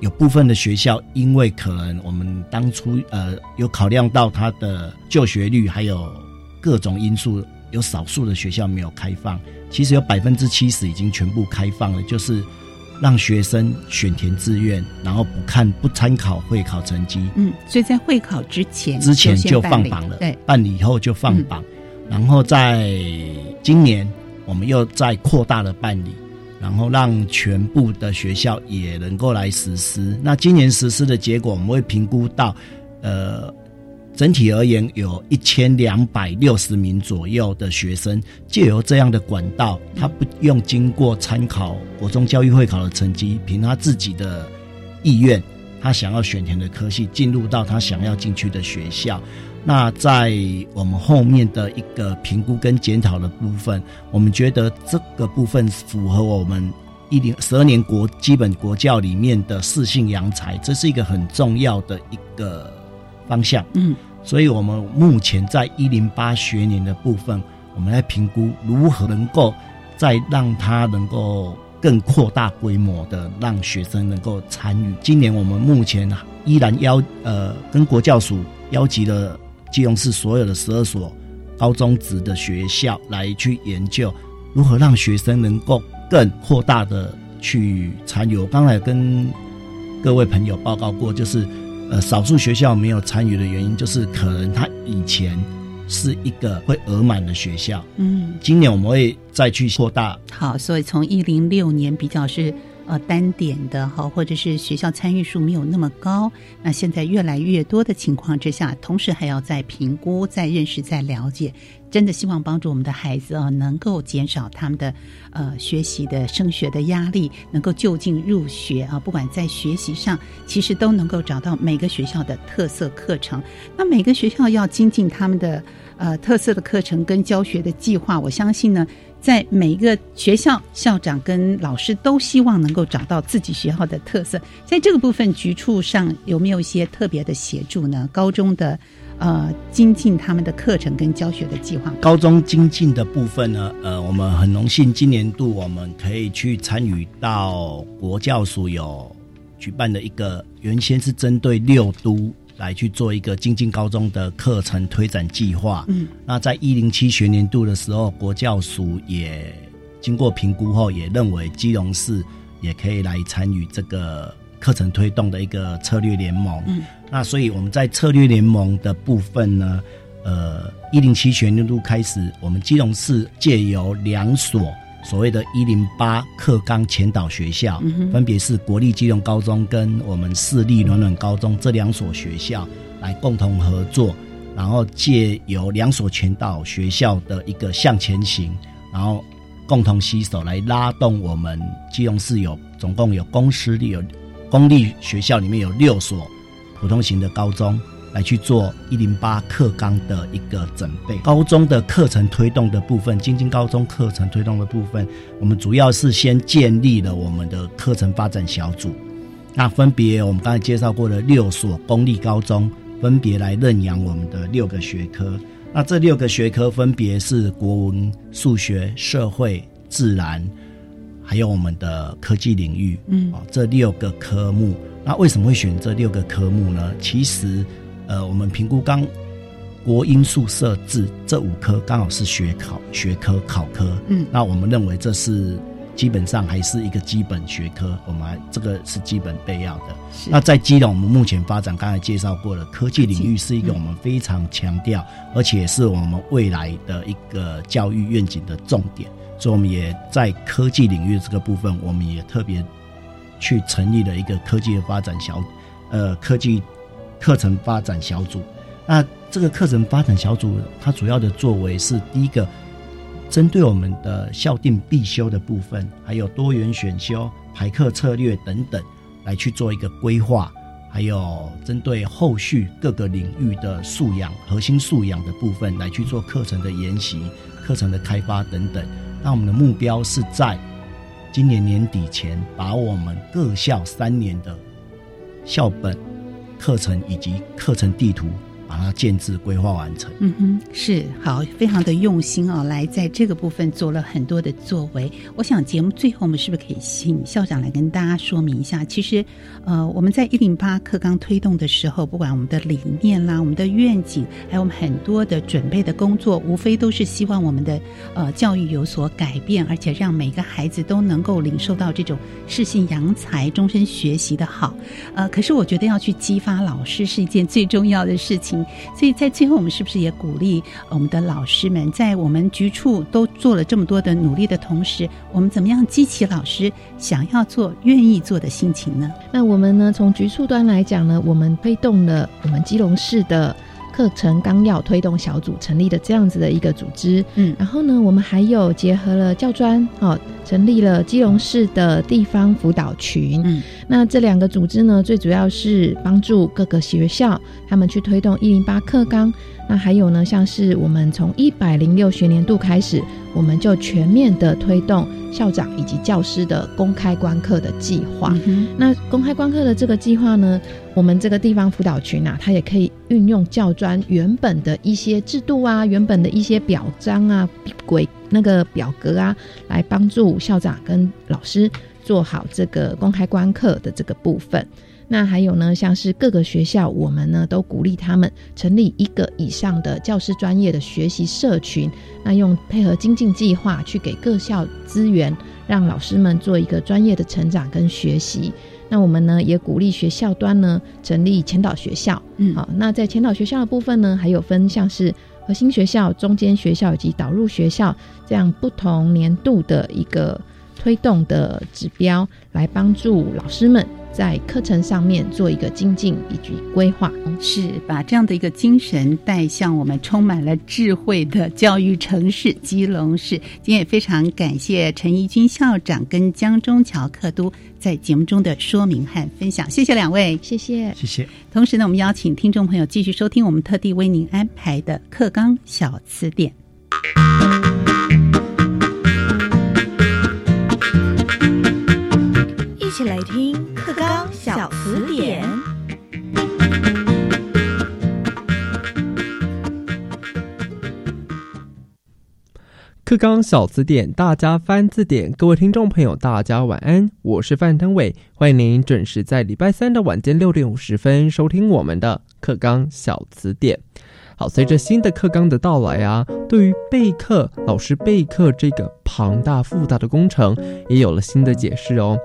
S3: 有部分的学校，因为可能我们当初呃有考量到它的就学率，还有各种因素，有少数的学校没有开放。其实有百分之七十已经全部开放了，就是让学生选填志愿，然后不看不参考会考成绩。
S1: 嗯，所以在会考之前
S3: 之前就放榜了，
S1: 对，
S3: 办理以后就放榜，然后在今年我们又再扩大了办理。然后让全部的学校也能够来实施。那今年实施的结果，我们会评估到，呃，整体而言有一千两百六十名左右的学生，借由这样的管道，他不用经过参考国中教育会考的成绩，凭他自己的意愿，他想要选填的科系，进入到他想要进去的学校。那在我们后面的一个评估跟检讨的部分，我们觉得这个部分符合我们一零十二年国基本国教里面的四性扬才，这是一个很重要的一个方向。
S1: 嗯，
S3: 所以我们目前在一零八学年的部分，我们来评估如何能够再让它能够更扩大规模的让学生能够参与。今年我们目前依然邀呃跟国教署邀集了。基隆市所有的十二所高中职的学校来去研究如何让学生能够更扩大的去参与。我刚才跟各位朋友报告过，就是呃少数学校没有参与的原因，就是可能他以前是一个会额满的学校。
S1: 嗯，
S3: 今年我们会再去扩大。
S1: 好，所以从一零六年比较是。呃单点的哈，或者是学校参与数没有那么高。那现在越来越多的情况之下，同时还要在评估、在认识、在了解。真的希望帮助我们的孩子啊，能够减少他们的呃学习的升学的压力，能够就近入学啊。不管在学习上，其实都能够找到每个学校的特色课程。那每个学校要精进他们的呃特色的课程跟教学的计划，我相信呢，在每一个学校校长跟老师都希望能够找到自己学校的特色。在这个部分，局处上有没有一些特别的协助呢？高中的。呃，精进他们的课程跟教学的计划。
S3: 高中精进的部分呢，呃，我们很荣幸，今年度我们可以去参与到国教署有举办的一个，原先是针对六都来去做一个精进高中的课程推展计划。嗯，那在一零七学年度的时候，国教署也经过评估后，也认为基隆市也可以来参与这个。课程推动的一个策略联盟，嗯，那所以我们在策略联盟的部分呢，呃，一零七学年度开始，我们基隆市借由两所所谓的“一零八课纲前导学校”，分别是国立基隆高中跟我们市立暖暖高中这两所学校来共同合作，然后借由两所前导学校的一个向前行，然后共同携手来拉动我们基隆市有总共有公私立有。公立学校里面有六所普通型的高中来去做一零八课纲的一个准备。高中的课程推动的部分，京津高中课程推动的部分，我们主要是先建立了我们的课程发展小组。那分别我们刚才介绍过的六所公立高中，分别来认养我们的六个学科。那这六个学科分别是国文、数学、社会、自然。还有我们的科技领域，嗯，这六个科目，那为什么会选这六个科目呢？其实，呃，我们评估刚国音数设置这五科刚好是学考学科考科，嗯，那我们认为这是基本上还是一个基本学科，我们这个是基本备要的。那在基隆，我们目前发展刚才介绍过了，科技领域是一个我们非常强调，而且是我们未来的一个教育愿景的重点。所以我们也在科技领域这个部分，我们也特别去成立了一个科技的发展小，呃，科技课程发展小组。那这个课程发展小组，它主要的作为是第一个，针对我们的校定必修的部分，还有多元选修、排课策略等等，来去做一个规划，还有针对后续各个领域的素养、核心素养的部分，来去做课程的研习、课程的开发等等。那我们的目标是在今年年底前，把我们各校三年的校本课程以及课程地图。把它建制规划完成。
S1: 嗯哼，是好，非常的用心哦，来在这个部分做了很多的作为。我想节目最后我们是不是可以请校长来跟大家说明一下？其实，呃，我们在一零八课纲推动的时候，不管我们的理念啦、我们的愿景，还有我们很多的准备的工作，无非都是希望我们的呃教育有所改变，而且让每个孩子都能够领受到这种适性扬才、终身学习的好。呃，可是我觉得要去激发老师是一件最重要的事情。所以在最后，我们是不是也鼓励我们的老师们，在我们局处都做了这么多的努力的同时，我们怎么样激起老师想要做、愿意做的心情呢？
S2: 那我们呢，从局处端来讲呢，我们推动了我们基隆市的。课程纲要推动小组成立的这样子的一个组织，嗯，然后呢，我们还有结合了教专，哦，成立了基隆市的地方辅导群，嗯，那这两个组织呢，最主要是帮助各个学校他们去推动一零八课纲，那还有呢，像是我们从一百零六学年度开始，我们就全面的推动校长以及教师的公开观课的计划，那公开观课的这个计划呢？我们这个地方辅导群啊，它也可以运用教专原本的一些制度啊，原本的一些表彰啊、规那个表格啊，来帮助校长跟老师做好这个公开观课的这个部分。那还有呢，像是各个学校，我们呢都鼓励他们成立一个以上的教师专业的学习社群，那用配合精进计划去给各校资源，让老师们做一个专业的成长跟学习。那我们呢也鼓励学校端呢成立前导学校，嗯，好，那在前导学校的部分呢，还有分像是核心学校、中间学校以及导入学校这样不同年度的一个推动的指标，来帮助老师们。在课程上面做一个精进以及规划，
S1: 是把这样的一个精神带向我们充满了智慧的教育城市基隆市。今天也非常感谢陈怡君校长跟江中桥课都在节目中的说明和分享，谢谢两位，
S2: 谢谢，
S3: 谢谢。
S1: 同时呢，我们邀请听众朋友继续收听我们特地为您安排的课纲小词典。
S9: 起来听课纲小词典。
S10: 课纲小词典，大家翻字典。各位听众朋友，大家晚安，我是范登伟，欢迎您准时在礼拜三的晚间六点五十分收听我们的课纲小词典。好，随着新的课纲的到来啊，对于备课老师备课这个庞大复杂的工程，也有了新的解释哦。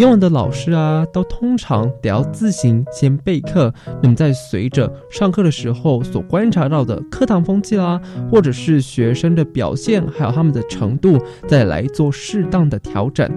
S10: 以往的老师啊，都通常得要自行先备课，那么在随着上课的时候所观察到的课堂风气啦，或者是学生的表现，还有他们的程度，再来做适当的调整。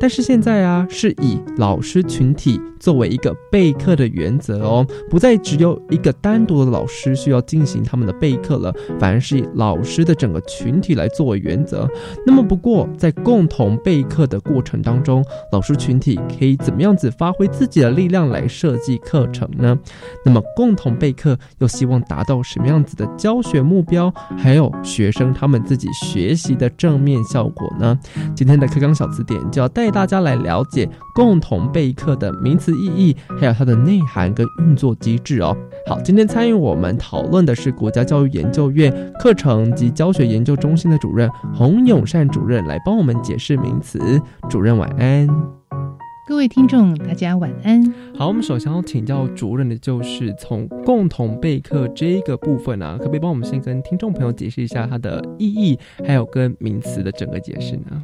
S10: 但是现在啊，是以老师群体作为一个备课的原则哦，不再只有一个单独的老师需要进行他们的备课了，反而是以老师的整个群体来作为原则。那么不过在共同备课的过程当中，老师群体可以怎么样子发挥自己的力量来设计课程呢？那么共同备课又希望达到什么样子的教学目标？还有学生他们自己学习的正面效果呢？今天的课纲小词典就要带大家来了解共同备课的名词意义，还有它的内涵跟运作机制哦。好，今天参与我们讨论的是国家教育研究院课程及教学研究中心的主任洪永善主任来帮我们解释名词。主任晚安。
S1: 各位听众，大家晚安。
S10: 好，我们首先要请教主任的就是从共同备课这个部分啊，可不可以帮我们先跟听众朋友解释一下它的意义，还有跟名词的整个解释呢？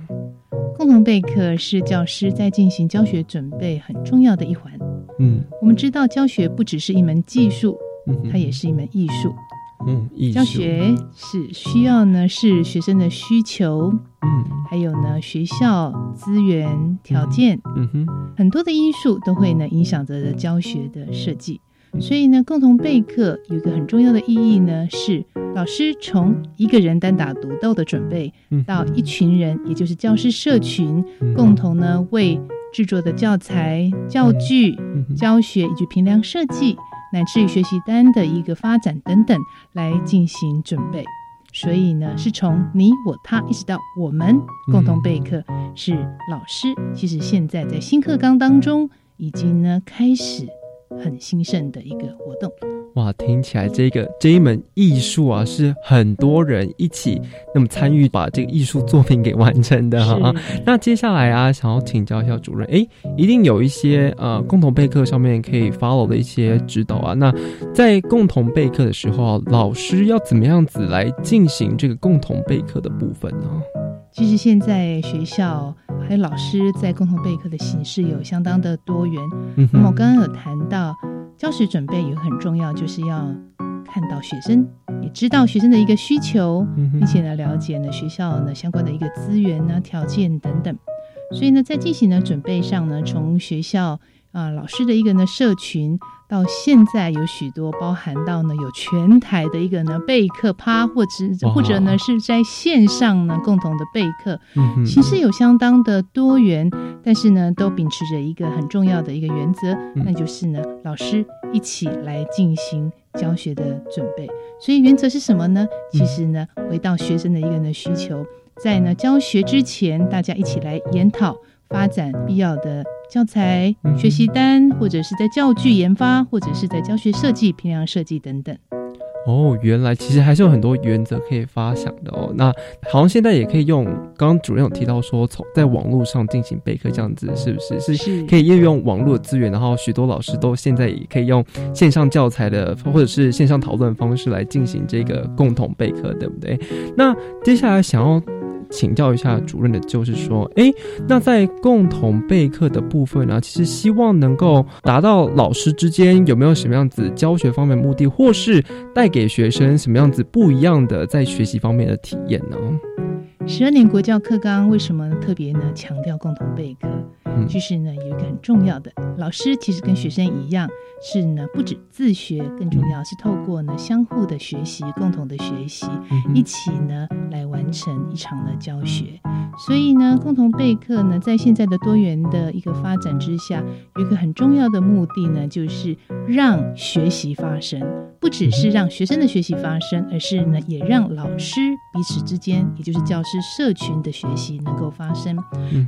S11: 共同备课是教师在进行教学准备很重要的一环。
S10: 嗯，
S11: 我们知道教学不只是一门技术，它也是一门艺术。
S10: 嗯，
S11: 教学是需要呢，是学生的需求，
S10: 嗯，
S11: 还有呢，学校资源条件，
S10: 嗯哼，
S11: 很多的因素都会呢影响着教学的设计。所以呢，共同备课有一个很重要的意义呢，是老师从一个人单打独斗的准备，到一群人，也就是教师社群，共同呢为制作的教材、教具、教学以及评量设计。乃至于学习单的一个发展等等来进行准备，所以呢，是从你我他一直到我们共同备课，是老师。其实现在在新课纲当中已经呢开始很兴盛的一个活动。
S10: 哇，听起来这个这一门艺术啊，是很多人一起那么参与把这个艺术作品给完成的哈。那接下来啊，想要请教一下主任，哎，一定有一些呃共同备课上面可以 follow 的一些指导啊。那在共同备课的时候啊，老师要怎么样子来进行这个共同备课的部分呢？
S11: 其实现在学校还有老师在共同备课的形式有相当的多元。那么我刚刚有谈到。教学准备也很重要，就是要看到学生，也知道学生的一个需求，并且呢了解呢学校呢相关的一个资源呢条件等等。所以呢，在进行呢准备上呢，从学校啊老师的一个呢社群。到现在有许多包含到呢，有全台的一个呢备课趴，或者或者呢是在线上呢共同的备课，其实有相当的多元，但是呢都秉持着一个很重要的一个原则，那就是呢老师一起来进行教学的准备。所以原则是什么呢？其实呢回到学生的一个呢需求，在呢教学之前，大家一起来研讨发展必要的。教材、学习单，或者是在教具研发，或者是在教学设计、评量设计等等。
S10: 哦，原来其实还是有很多原则可以发想的哦。那好像现在也可以用，刚刚主任有提到说，从在网络上进行备课这样子，是不是？是可以运用网络资源，然后许多老师都现在也可以用线上教材的或者是线上讨论方式来进行这个共同备课，对不对？那接下来想要。请教一下主任的，就是说，哎，那在共同备课的部分呢，其实希望能够达到老师之间有没有什么样子教学方面目的，或是带给学生什么样子不一样的在学习方面的体验呢？
S11: 十二年国教课纲为什么特别呢强调共同备课？就是呢，有一个很重要的，老师其实跟学生一样，是呢不止自学，更重要是透过呢相互的学习，共同的学习，一起呢来完成一场的教学。所以呢，共同备课呢，在现在的多元的一个发展之下，有一个很重要的目的呢，就是让学习发生，不只是让学生的学习发生，而是呢也让老师彼此之间，也就是教师社群的学习能够发生。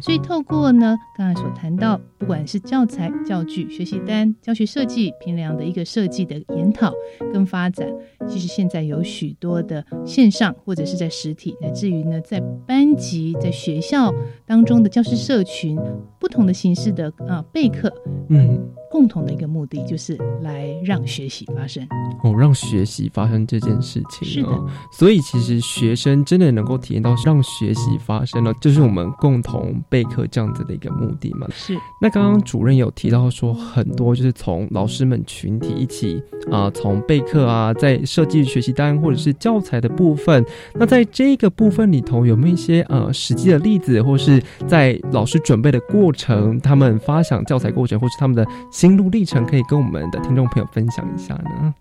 S11: 所以透过呢刚才。所谈到，不管是教材、教具、学习单、教学设计、评量的一个设计的研讨跟发展，其实现在有许多的线上或者是在实体，乃至于呢在班级、在学校当中的教师社群，不同的形式的啊备课，嗯。共同的一个目的就是来让学习发生
S10: 哦，让学习发生这件事情
S11: 是的，
S10: 所以其实学生真的能够体验到让学习发生了，就是我们共同备课这样子的一个目的嘛。
S11: 是。
S10: 那刚刚主任有提到说，很多就是从老师们群体一起啊，从备课啊，在设计学习单或者是教材的部分，那在这个部分里头有没有一些呃实际的例子，或是在老师准备的过程，他们发想教材过程，或是他们的。心路历程可以跟我们的听众朋友分享一下呢？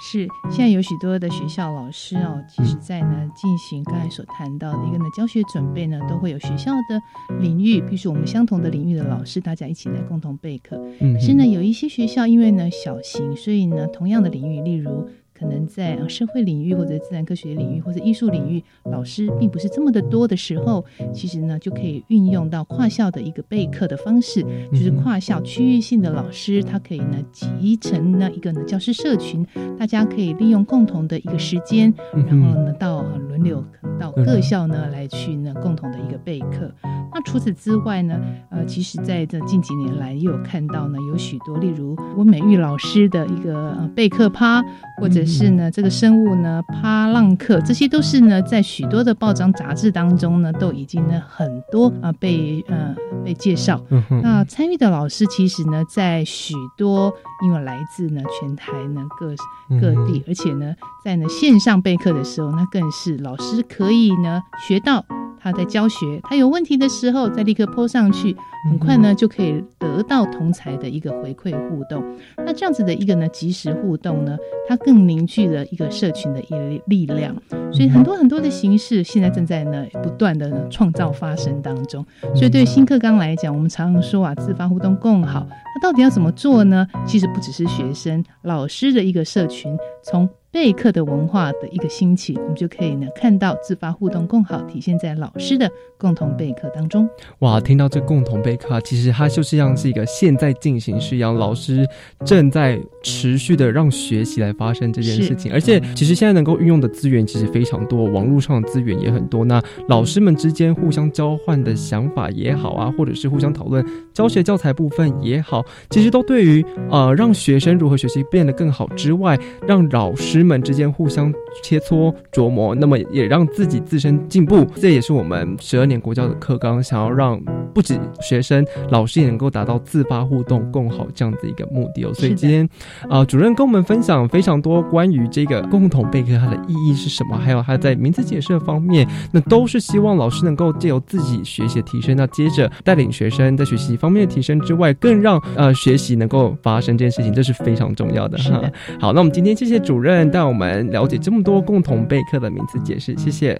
S11: 是，现在有许多的学校老师哦，其实在呢进行刚才所谈到的一个呢教学准备呢，都会有学校的领域，比如说我们相同的领域的老师，大家一起来共同备课。嗯，可是呢，有一些学校因为呢小型，所以呢同样的领域，例如。可能在社会领域或者自然科学领域或者艺术领域，老师并不是这么的多的时候，其实呢就可以运用到跨校的一个备课的方式，就是跨校区域性的老师，他可以呢集成呢一个呢教师社群，大家可以利用共同的一个时间，然后呢到轮流到各校呢来去呢共同的一个备课。那除此之外呢，呃，其实在这近几年来也有看到呢，有许多例如温美玉老师的一个呃备课趴，或者是呢，这个生物呢趴浪课，这些都是呢，在许多的报章杂志当中呢，都已经呢很多啊被呃被介绍。那参与的老师其实呢，在许多因为来自呢全台呢各各地，而且呢在呢线上备课的时候，那更是老师可以呢学到。他在教学，他有问题的时候，再立刻泼上去，很快呢就可以得到同才的一个回馈互动。那这样子的一个呢及时互动呢，它更凝聚了一个社群的一力量。所以很多很多的形式现在正在呢不断的创造发生当中。所以对新课纲来讲，我们常常说啊，自发互动更好。那到底要怎么做呢？其实不只是学生、老师的一个社群，从备课的文化的一个兴起，我们就可以呢看到自发互动更好体现在老师的共同备课当中。
S10: 哇，听到这共同备课，其实它就是像是一个现在进行式一样，老师正在持续的让学习来发生这件事情。而且，其实现在能够运用的资源其实非常多，网络上的资源也很多。那老师们之间互相交换的想法也好啊，或者是互相讨论教学教材部分也好，其实都对于呃让学生如何学习变得更好之外，让老师。们之间互相切磋琢磨，那么也让自己自身进步。这也是我们十二年国教的课纲，想要让不止学生、老师也能够达到自发互动共好这样的一个目的哦。所以今天啊，主任跟我们分享非常多关于这个共同备课它的意义是什么，还有它在名词解释方面，那都是希望老师能够借由自己学习的提升，那接着带领学生在学习方面的提升之外，更让呃学习能够发生这件事情，这是非常重要的哈。好，那我们今天谢谢主任。让我们了解这么多共同备课的名词解释，谢谢，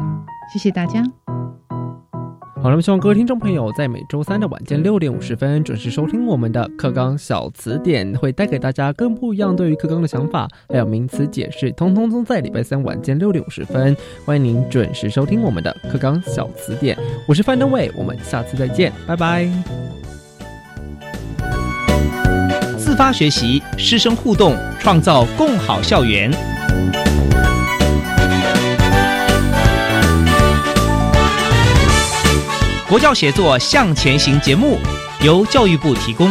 S11: 谢谢大家。
S10: 好了，希望各位听众朋友在每周三的晚间六点五十分准时收听我们的课纲小词典，会带给大家更不一样对于课纲的想法，还有名词解释，通通都在礼拜三晚间六点五十分。欢迎您准时收听我们的课纲小词典，我是范登伟，我们下次再见，拜拜。
S12: 自发学习，师生互动，创造共好校园。国教协作向前行节目由教育部提供。